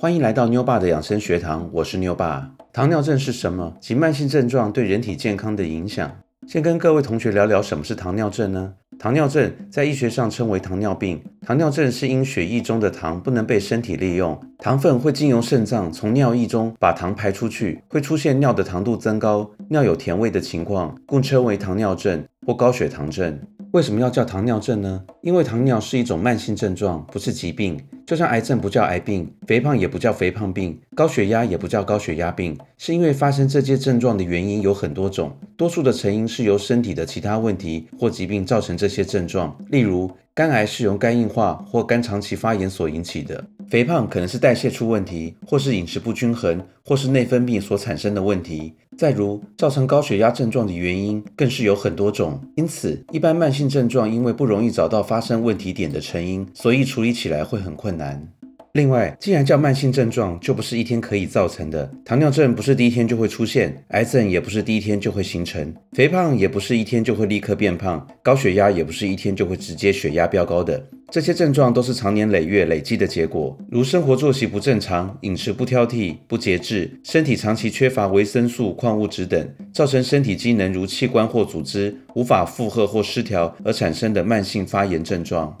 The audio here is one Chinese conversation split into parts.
欢迎来到妞爸的养生学堂，我是妞爸。糖尿症是什么？及慢性症状对人体健康的影响。先跟各位同学聊聊什么是糖尿症呢？糖尿症在医学上称为糖尿病。糖尿症是因血液中的糖不能被身体利用，糖分会经由肾脏从尿液中把糖排出去，会出现尿的糖度增高、尿有甜味的情况，故称为糖尿症或高血糖症。为什么要叫糖尿症呢？因为糖尿是一种慢性症状，不是疾病。就像癌症不叫癌病，肥胖也不叫肥胖病，高血压也不叫高血压病，是因为发生这些症状的原因有很多种，多数的成因是由身体的其他问题或疾病造成这些症状。例如，肝癌是由肝硬化或肝长期发炎所引起的；肥胖可能是代谢出问题，或是饮食不均衡，或是内分泌所产生的问题。再如，造成高血压症状的原因更是有很多种，因此一般慢性症状因为不容易找到发生问题点的成因，所以处理起来会很困难。另外，既然叫慢性症状，就不是一天可以造成的。糖尿症不是第一天就会出现，癌症也不是第一天就会形成，肥胖也不是一天就会立刻变胖，高血压也不是一天就会直接血压飙高的。这些症状都是长年累月累积的结果，如生活作息不正常、饮食不挑剔、不节制、身体长期缺乏维生素、矿物质等，造成身体机能如器官或组织无法负荷或失调而产生的慢性发炎症状。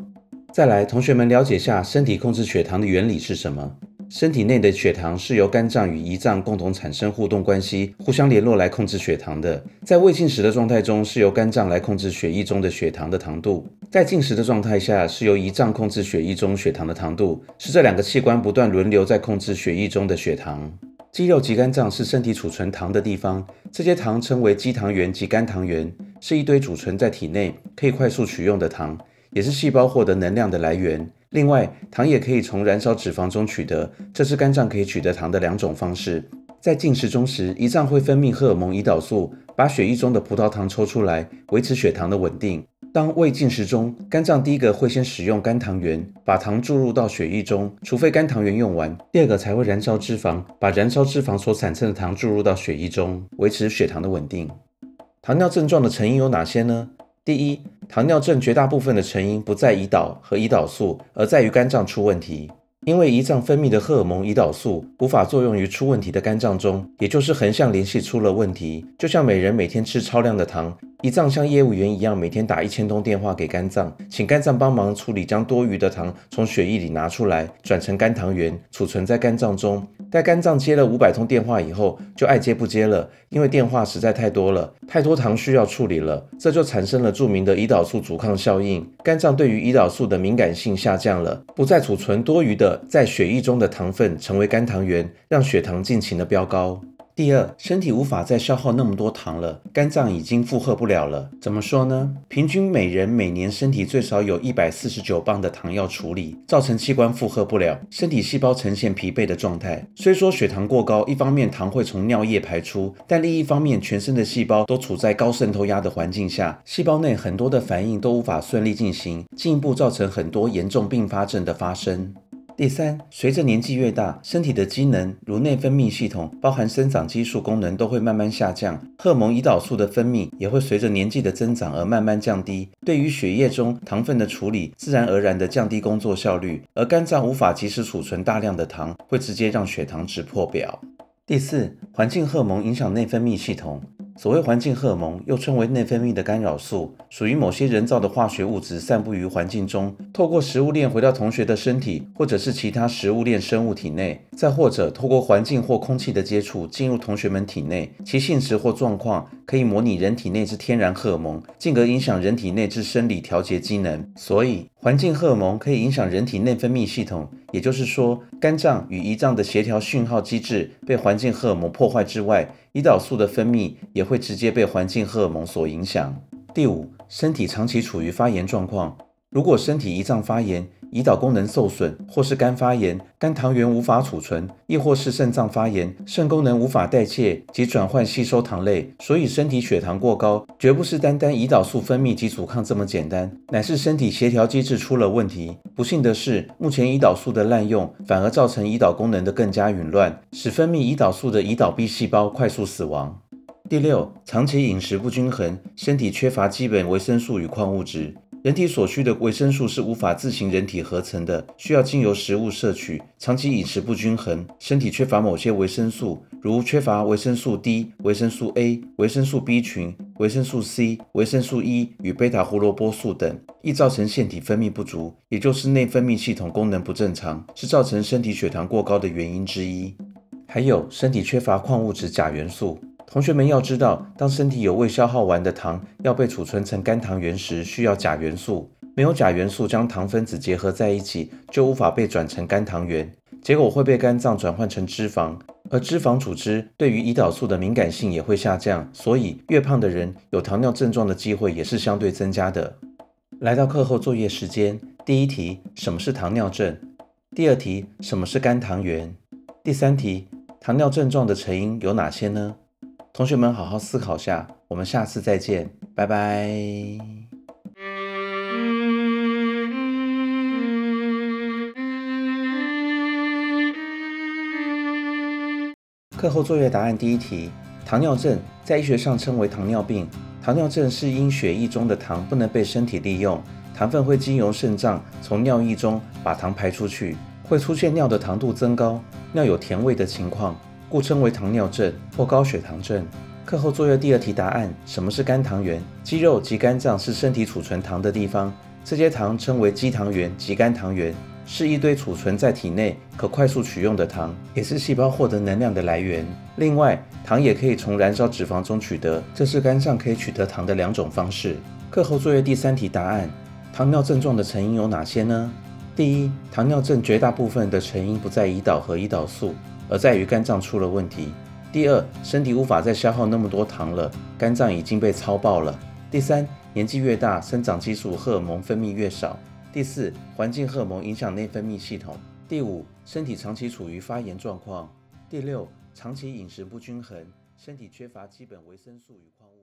再来，同学们了解下身体控制血糖的原理是什么？身体内的血糖是由肝脏与胰脏共同产生互动关系，互相联络来控制血糖的。在未进食的状态中，是由肝脏来控制血液中的血糖的糖度；在进食的状态下，是由胰脏控制血液中血糖的糖度，是这两个器官不断轮流在控制血液中的血糖。肌肉及肝脏是身体储存糖的地方，这些糖称为肌糖原及肝糖原，是一堆储存在体内可以快速取用的糖，也是细胞获得能量的来源。另外，糖也可以从燃烧脂肪中取得，这是肝脏可以取得糖的两种方式。在进食中时，胰脏会分泌荷尔蒙胰岛素，把血液中的葡萄糖抽出来，维持血糖的稳定。当未进食中，肝脏第一个会先使用肝糖原，把糖注入到血液中，除非肝糖原用完，第二个才会燃烧脂肪，把燃烧脂肪所产生的糖注入到血液中，维持血糖的稳定。糖尿症状的成因有哪些呢？第一，糖尿症绝大部分的成因不在胰岛和胰岛素，而在于肝脏出问题。因为胰脏分泌的荷尔蒙胰岛素无法作用于出问题的肝脏中，也就是横向联系出了问题。就像每人每天吃超量的糖。胰脏像业务员一样，每天打一千通电话给肝脏，请肝脏帮忙处理，将多余的糖从血液里拿出来，转成肝糖原，储存在肝脏中。待肝脏接了五百通电话以后，就爱接不接了，因为电话实在太多了，太多糖需要处理了，这就产生了著名的胰岛素阻抗效应。肝脏对于胰岛素的敏感性下降了，不再储存多余的在血液中的糖分，成为肝糖原，让血糖尽情的飙高。第二，身体无法再消耗那么多糖了，肝脏已经负荷不了了。怎么说呢？平均每人每年身体最少有一百四十九磅的糖要处理，造成器官负荷不了，身体细胞呈现疲惫的状态。虽说血糖过高，一方面糖会从尿液排出，但另一方面全身的细胞都处在高渗透压的环境下，细胞内很多的反应都无法顺利进行，进一步造成很多严重并发症的发生。第三，随着年纪越大，身体的机能如内分泌系统，包含生长激素功能都会慢慢下降，荷蒙胰岛素的分泌也会随着年纪的增长而慢慢降低。对于血液中糖分的处理，自然而然的降低工作效率，而肝脏无法及时储存大量的糖，会直接让血糖值破表。第四，环境荷蒙影响内分泌系统。所谓环境荷尔蒙，又称为内分泌的干扰素，属于某些人造的化学物质，散布于环境中，透过食物链回到同学的身体，或者是其他食物链生物体内，再或者透过环境或空气的接触进入同学们体内。其性质或状况可以模拟人体内之天然荷尔蒙，进而影响人体内之生理调节机能。所以，环境荷尔蒙可以影响人体内分泌系统。也就是说，肝脏与胰脏的协调讯号机制被环境荷尔蒙破坏之外，胰岛素的分泌也会直接被环境荷尔蒙所影响。第五，身体长期处于发炎状况，如果身体胰脏发炎。胰岛功能受损，或是肝发炎，肝糖原无法储存；亦或是肾脏发炎，肾功能无法代谢及转换吸收糖类，所以身体血糖过高，绝不是单单胰岛素分泌及阻抗这么简单，乃是身体协调机制出了问题。不幸的是，目前胰岛素的滥用，反而造成胰岛功能的更加紊乱，使分泌胰岛素的胰岛 B 细胞快速死亡。第六，长期饮食不均衡，身体缺乏基本维生素与矿物质。人体所需的维生素是无法自行人体合成的，需要经由食物摄取。长期饮食不均衡，身体缺乏某些维生素，如缺乏维生素 D、维生素 A、维生素 B 群、维生素 C、维生素 E 与贝塔胡萝卜素等，易造成腺体分泌不足，也就是内分泌系统功能不正常，是造成身体血糖过高的原因之一。还有，身体缺乏矿物质钾元素。同学们要知道，当身体有未消耗完的糖要被储存成肝糖原时，需要钾元素。没有钾元素将糖分子结合在一起，就无法被转成肝糖原，结果会被肝脏转换成脂肪。而脂肪组织对于胰岛素的敏感性也会下降，所以越胖的人有糖尿症状的机会也是相对增加的。来到课后作业时间，第一题：什么是糖尿症？第二题：什么是肝糖原？第三题：糖尿症状的成因有哪些呢？同学们好好思考下，我们下次再见，拜拜。课后作业答案第一题：糖尿症在医学上称为糖尿病。糖尿症是因血液中的糖不能被身体利用，糖分会经由肾脏从尿液中把糖排出去，会出现尿的糖度增高、尿有甜味的情况。故称为糖尿症或高血糖症。课后作业第二题答案：什么是肝糖原？肌肉及肝脏是身体储存糖的地方，这些糖称为肌糖原及肝糖原，是一堆储存在体内可快速取用的糖，也是细胞获得能量的来源。另外，糖也可以从燃烧脂肪中取得，这是肝脏可以取得糖的两种方式。课后作业第三题答案：糖尿症状的成因有哪些呢？第一，糖尿症绝大部分的成因不在胰岛和胰岛素。而在于肝脏出了问题。第二，身体无法再消耗那么多糖了，肝脏已经被超爆了。第三，年纪越大，生长激素荷尔蒙分泌越少。第四，环境荷尔蒙影响内分泌系统。第五，身体长期处于发炎状况。第六，长期饮食不均衡，身体缺乏基本维生素与矿物。